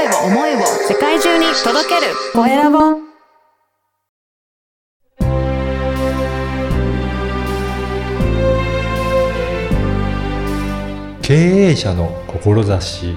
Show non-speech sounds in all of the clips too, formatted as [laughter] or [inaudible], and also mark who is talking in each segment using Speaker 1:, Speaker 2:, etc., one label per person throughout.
Speaker 1: 声を思いを世界中に届けるコエラボ
Speaker 2: 経営者の志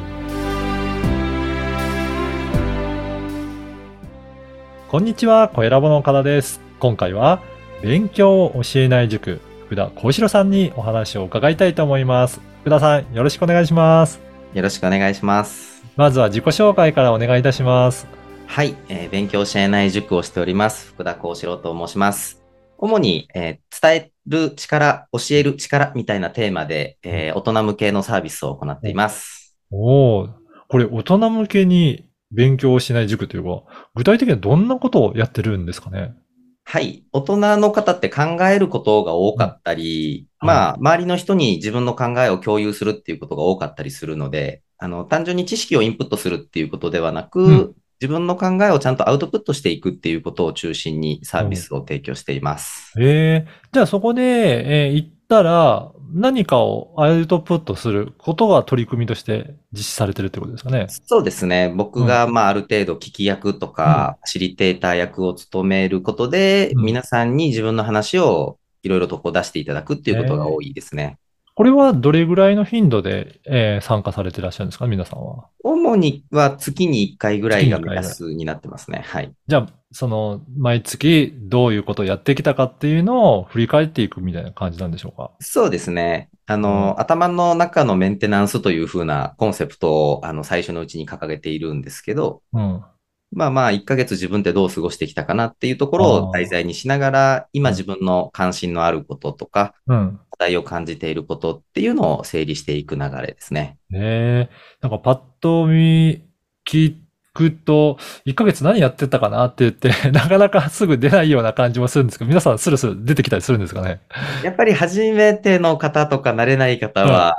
Speaker 2: こんにちは、コエラボの岡田です。今回は、勉強を教えない塾、福田幸四郎さんにお話を伺いたいと思います。福田さん、よろしくお願いします。
Speaker 3: よろしくお願いします。
Speaker 2: まずは自己紹介からお願いいたします。
Speaker 3: はい、えー勉強教えない塾をしております。福田幸四郎と申します。主に、えー伝える力、教える力みたいなテーマで、えー大人向けのサービスを行っています。
Speaker 2: おお、これ大人向けに勉強をしない塾というか、具体的にはどんなことをやってるんですかね？
Speaker 3: はい、大人の方って考えることが多かったり、
Speaker 2: うん
Speaker 3: まあ、周りの人に自分の考えを共有するっていうことが多かったりするので、あの、単純に知識をインプットするっていうことではなく、
Speaker 2: うん
Speaker 3: 自分の考えをちゃんとアウトプットしていくっていうことを中心にサービスを提供しています。
Speaker 2: ええじゃあそこで、えー行ったら、何かをアウトプットすることが取り組みとして実施されてるってことですかね？
Speaker 3: そうですね。僕が、まあ、ある程度聞き役とか、ファシリテーター役を務めることで、
Speaker 2: うん
Speaker 3: 皆さんに自分の話をいろいろとこう出していただくっていうことが多いですね。
Speaker 2: これはどれぐらいの頻度で、えー参加されてらっしゃるんですか？皆さんは。
Speaker 3: 主には月に1回ぐらいが目安になってますね。はい。
Speaker 2: じゃあ、その、毎月どういうことをやってきたかっていうのを振り返っていくみたいな感じなんでしょうか？
Speaker 3: そうですね。あの、頭の中のメンテナンスというふうなコンセプトを、あの、最初のうちに掲げているんですけど、
Speaker 2: うん。
Speaker 3: まあまあ、1ヶ月自分ってどう過ごしてきたかなっていうところを題材にしながら、今自分の関心のあることとか、
Speaker 2: うん。
Speaker 3: 課題を感じていることっていうのを整理していく流れですね。
Speaker 2: ねえ。なんかパッと見、聞くと、1ヶ月何やってたかなって言って、[laughs] なかなかすぐ出ないような感じもするんですけど、皆さんスルスル出てきたりするんですかね？[laughs]
Speaker 3: やっぱり初めての方とか慣れない方は、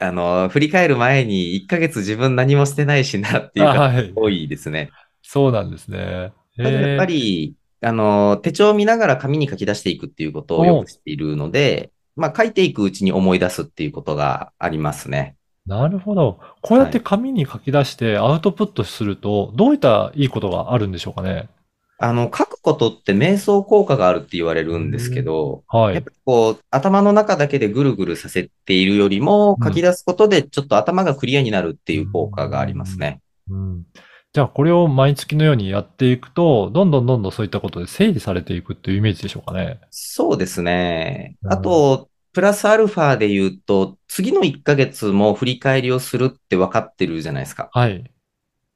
Speaker 3: あの、振り返る前に1ヶ月自分何もしてないしなっていう方。多いですね。
Speaker 2: そうなんですね。
Speaker 3: やっぱり、あの、手帳を見ながら紙に書き出していくっていうことをよくしているので、まあ書いていくうちに思い出すっていうことがありますね。
Speaker 2: なるほど。こうやって紙に書き出してアウトプットすると、どういったいいことがあるんでしょうかね？
Speaker 3: あの、書くことって瞑想効果があるって言われるんですけど、
Speaker 2: はい
Speaker 3: やっぱ。りこう、頭の中だけでぐるぐるさせているよりも、
Speaker 2: うん
Speaker 3: 書き出すことでちょっと頭がクリアになるっていう効果がありますね。
Speaker 2: うん。じゃあ、これを毎月のようにやっていくと、どんどんどんどんそういったことで整理されていくっていうイメージでしょうかね。
Speaker 3: そうですね。
Speaker 2: うん
Speaker 3: あと、プラスアルファで言うと、次の1ヶ月も振り返りをするって分かってるじゃないですか。
Speaker 2: はい。
Speaker 3: っ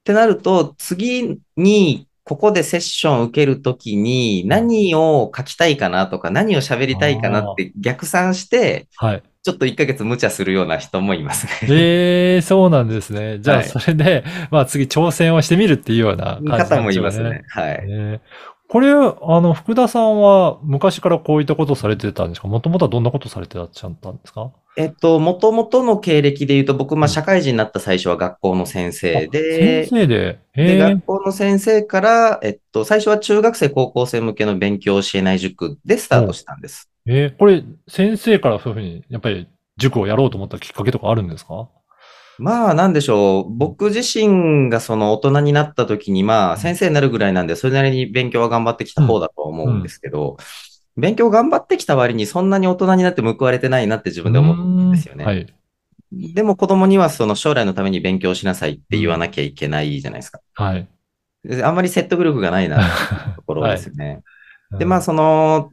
Speaker 3: てなると、次に、ここでセッションを受けるときに、何を書きたいかなとか、何を喋りたいかなって逆算して、
Speaker 2: はい。
Speaker 3: ちょっと1ヶ月無茶するような人もいますね。
Speaker 2: ええそうなんですね。じゃあ、
Speaker 3: はい
Speaker 2: それで、まあ次挑戦をしてみるっていうような感じなんでしょう
Speaker 3: 方もいますね。。はい。
Speaker 2: えーこれ、あの、福田さんは昔からこういったことをされてたんですか？もともとはどんなことをされてらっしゃったんですか？
Speaker 3: えっと、もともとの経歴で言うと、僕、まあ、
Speaker 2: うん
Speaker 3: 社会人になった最初は学校の先生で、
Speaker 2: 先生で？え
Speaker 3: で、
Speaker 2: え
Speaker 3: 学校の先生から、えっと、最初は中学生、高校生向けの勉強を教えない塾でスタートしたんです。
Speaker 2: えーこれ、先生からそういうふうに、やっぱり塾をやろうと思ったきっかけとかあるんですか？
Speaker 3: まあ、なんでしょう。僕自身がその大人になった時に、まあ、先生になるぐらいなんで、それなりに勉強は頑張ってきた方だと思うんですけど、勉強頑張ってきた割にそんなに大人になって報われてないなって自分で思うんですよね。
Speaker 2: はい。
Speaker 3: でも子供にはその将来のために勉強しなさいって言わなきゃいけないじゃないですか。
Speaker 2: はい。
Speaker 3: であんまり説得力がないなところですよね。[laughs] で、まあ、
Speaker 2: うん
Speaker 3: その、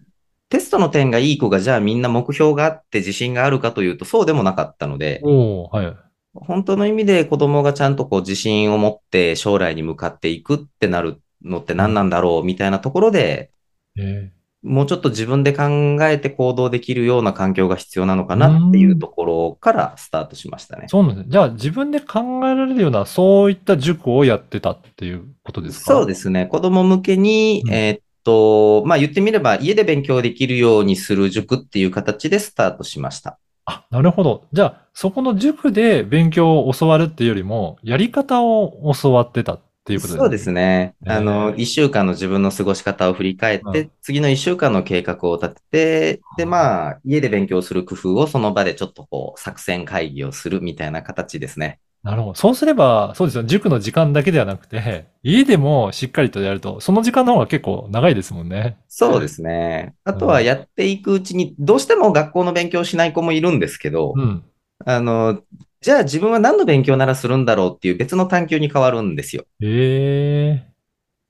Speaker 3: テストの点がいい子が、じゃあみんな目標があって自信があるかというと、そうでもなかったので、
Speaker 2: はい。
Speaker 3: 本当の意味で子供がちゃんとこう自信を持って将来に向かっていくってなるのって何なんだろうみたいなところで、
Speaker 2: え
Speaker 3: もうちょっと自分で考えて行動できるような環境が必要なのかなっていうところからスタートしましたね
Speaker 2: ー。そうなんですね。じゃあ、自分で考えられるような、そういった塾をやってたっていうことですか？
Speaker 3: そうですね。子供向けに、
Speaker 2: うん
Speaker 3: えーっと、まあ言ってみれば家で勉強できるようにする塾っていう形でスタートしました。
Speaker 2: あ、なるほど。じゃあ、そこの塾で勉強を教わるっていうよりも、やり方を教わってたっていうこと
Speaker 3: そうですね。
Speaker 2: えー
Speaker 3: あの、一週間の自分の過ごし方を振り返って、
Speaker 2: うん
Speaker 3: 次の一週間の計画を立てて、で、まあ、家で勉強する工夫をその場でちょっとこう、作戦会議をするみたいな形ですね。
Speaker 2: なるほど。そうすれば、そうですよ。塾の時間だけではなくて、家でもしっかりとやると、その時間の方が結構長いですもんね。
Speaker 3: そうですね。あとはやっていくうちに、どうしても学校の勉強しない子もいるんですけど、
Speaker 2: うん。
Speaker 3: あの、じゃあ自分は何の勉強ならするんだろうっていう別の探求に変わるんですよ。
Speaker 2: ええ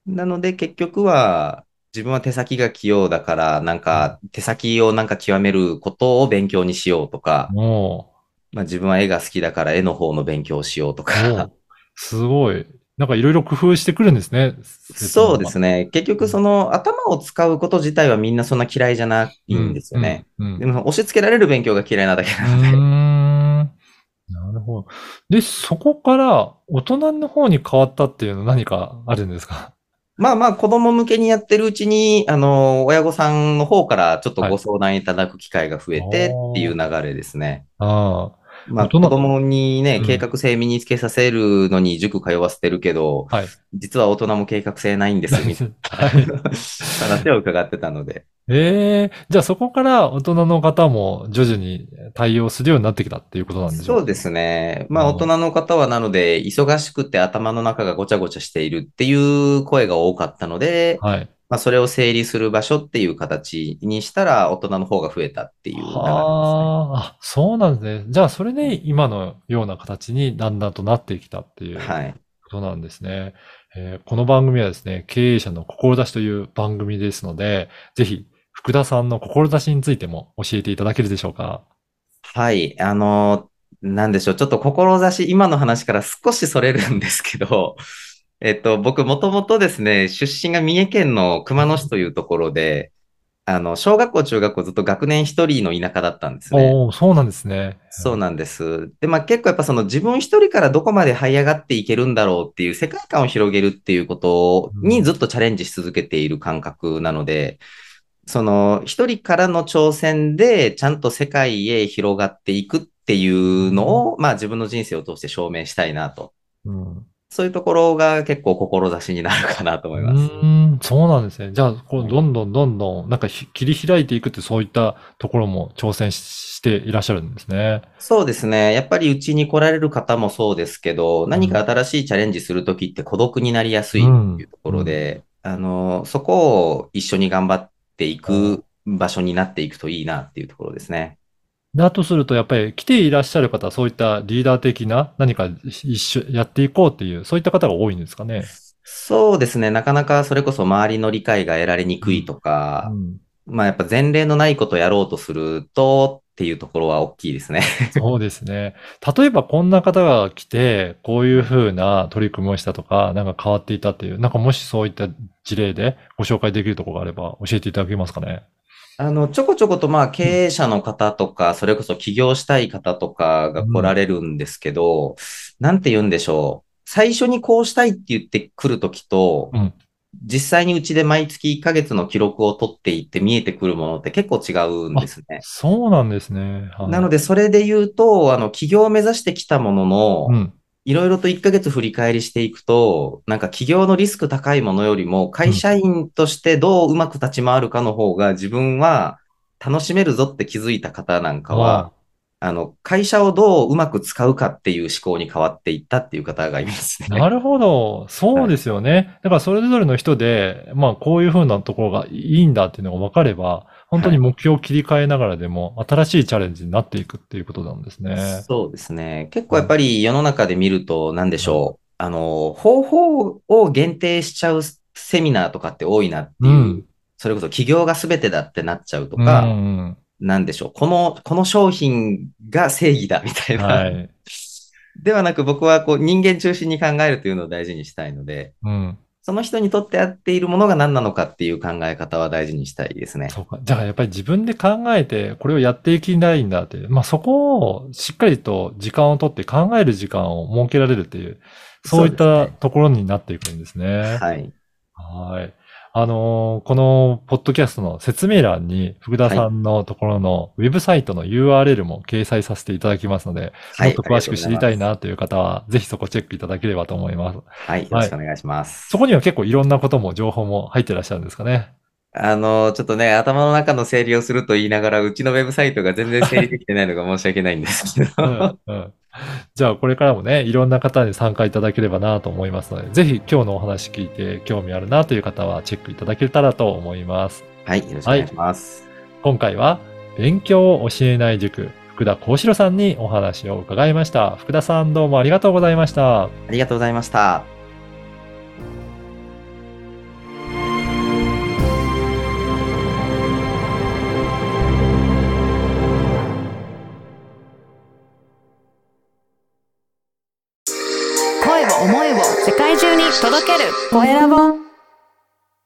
Speaker 3: なので結局は、自分は手先が器用だから、なんか手先をなんか極めることを勉強にしようとか、
Speaker 2: も
Speaker 3: まあ自分は絵が好きだから絵の方の勉強をしようと
Speaker 2: う、
Speaker 3: か
Speaker 2: すごい。なんかいろいろ工夫してくるんですね。
Speaker 3: そうです
Speaker 2: ね。
Speaker 3: ね。結局その頭を使うこと自体はみんなそんな嫌いじゃないんですよね。
Speaker 2: うん。うん
Speaker 3: でも押し付けられる勉強が嫌いなだけ
Speaker 2: う
Speaker 3: なので。
Speaker 2: なるほど。で、そこから大人の方に変わったっていうのは何かあるんですか？
Speaker 3: まあまあ子供向けにやってるうちに、あの、親御さんの方からちょっとご相談いただく機会が増えてっていう流れですね。
Speaker 2: あ
Speaker 3: まあ子供にね
Speaker 2: うん、
Speaker 3: 計画性身につけさせるのに塾通わせてるけど、
Speaker 2: あ。はい。
Speaker 3: 実は大人も計画性ないんですみたい
Speaker 2: はい。
Speaker 3: な [laughs] 話を伺ってたので。
Speaker 2: ええじゃあそこから大人の方も徐々に対応するようになってきたっていうことなんでしょ
Speaker 3: そうですね。まあ
Speaker 2: うん
Speaker 3: 大人の方はなので、忙しくて頭の中がごちゃごちゃしているっていう声が多かったので、
Speaker 2: はい。
Speaker 3: まあそれを整理する場所っていう形にしたら大人の方が増えたっていう流れですね。
Speaker 2: はあ、あ、そうなんですね。じゃあそれで今のような形にだんだんとなってきたっていう
Speaker 3: はい。
Speaker 2: ことなんですね。えーこの番組はですね、経営者の志という番組ですので、ぜひ福田さんの志についても教えていただけるでしょうか？
Speaker 3: はい。あの、なんでしょう。ちょっと志、今の話から少しそれるんですけど、えっと、僕もともとですね、出身が三重県の熊野市というところで、あの、小学校、中学校ずっと学年一人の田舎だったんですね。
Speaker 2: おお、そうなんですね。
Speaker 3: そうなんです。で、まあ結構やっぱその自分一人からどこまで這い上がっていけるんだろうっていう世界観を広げるっていうことにずっとチャレンジし続けている感覚なので、その一人からの挑戦でちゃんと世界へ広がっていくっていうのを、まあ自分の人生を通して証明したいなと。
Speaker 2: うん。
Speaker 3: そういうところが結構志になるかなと思います。
Speaker 2: うーん、そうなんですね。じゃあ、こう、どんどんどんどん、なんかひ切り開いていくってそういったところも挑戦ししていらっしゃるんですね。
Speaker 3: そうですね。やっぱりうちに来られる方もそうですけど、何か新しいチャレンジするときって孤独になりやすいっていうところで、あの、そこを一緒に頑張っていく場所になっていくといいなっていうところですね。
Speaker 2: だとすると、やっぱり来ていらっしゃる方は、そういったリーダー的な何か一緒やっていこうっていう、そういった方が多いんですかね。
Speaker 3: そうですね。なかなかそれこそ周りの理解が得られにくいとか
Speaker 2: う、ん、
Speaker 3: まあやっぱ前例のないことをやろうとするとっていうところは大きいですね。
Speaker 2: そうですね。例えばこんな方が来て、こういうふうな取り組みをしたとか、なんか変わっていたっていう、なんかもしそういった事例でご紹介できるところがあれば教えていただけますかね。
Speaker 3: あの、ちょこちょことまあ経営者の方とか、それこそ起業したい方とかが来られるんですけど、なんて言うんでしょう。最初にこうしたいって言ってくるときと、
Speaker 2: うん
Speaker 3: 実際にうちで毎月1ヶ月の記録を取っていって見えてくるものって結構違うんですね。
Speaker 2: そうなんですね。はい
Speaker 3: なので、それで言うと、あの、起業を目指してきたものの、
Speaker 2: うん。
Speaker 3: いろいろと1ヶ月振り返りしていくと、なんか起業のリスク高いものよりも、会社員としてどううまく立ち回るかの方が自分は楽しめるぞって気づいた方なんかは、あの、会社をどううまく使うかっていう思考に変わっていったっていう方がいますね。
Speaker 2: なるほど。そうですよね。だからそれぞれの人で、まあこういうふうなところがいいんだっていうのが分かれば、本当に目標を切り替えながらでも新しいチャレンジになっていくっていうことなんですね。
Speaker 3: そうですね。結構やっぱり世の中で見ると、なんでしょう。あの、方法を限定しちゃうセミナーとかって多いなっていう、
Speaker 2: うん
Speaker 3: それこそ起業が全てだってなっちゃうと
Speaker 2: うん
Speaker 3: か、
Speaker 2: うん
Speaker 3: なんでしょう。この、この商品が正義だみたいな。
Speaker 2: はい。
Speaker 3: ではなく僕はこう人間中心に考えるというのを大事にしたいので、
Speaker 2: うん。
Speaker 3: その人にとって合っているものが何なのかっていう考え方は大事にしたいですね。
Speaker 2: そうか。じゃあやっぱり自分で考えて、これをやっていきたいんだって。まあそこをしっかりと時間をとって考える時間を設けられるっていう、そういったところになっていくんですね。
Speaker 3: はい。
Speaker 2: はい。あのーこのポッドキャストの説明欄に福田さんのところのウェブサイトの URL も掲載させていただきますので、
Speaker 3: はい。
Speaker 2: もっと詳しく知りたいなという方は、ぜひそこチェックいただければと思います。
Speaker 3: はい。よろしくお願いします。
Speaker 2: そこには結構いろんなことも情報も入ってらっしゃるんですかね？
Speaker 3: あの、ちょっとね、頭の中の整理をすると言いながら、うちのウェブサイトが全然整理できてないのが申し訳ないんですけど。
Speaker 2: うんうん [laughs] じゃあこれからもね、いろんな方に参加いただければなと思いますので、ぜひ今日のお話聞いて興味あるなという方はチェックいただけたらと思います。
Speaker 3: はい、よろしくお願いします。
Speaker 2: 今回は勉強を教えない塾、福田幸四郎さんにお話を伺いました。福田さんどうもありがとうございました。
Speaker 3: ありがとうございました。
Speaker 1: 届ける。コエラボ。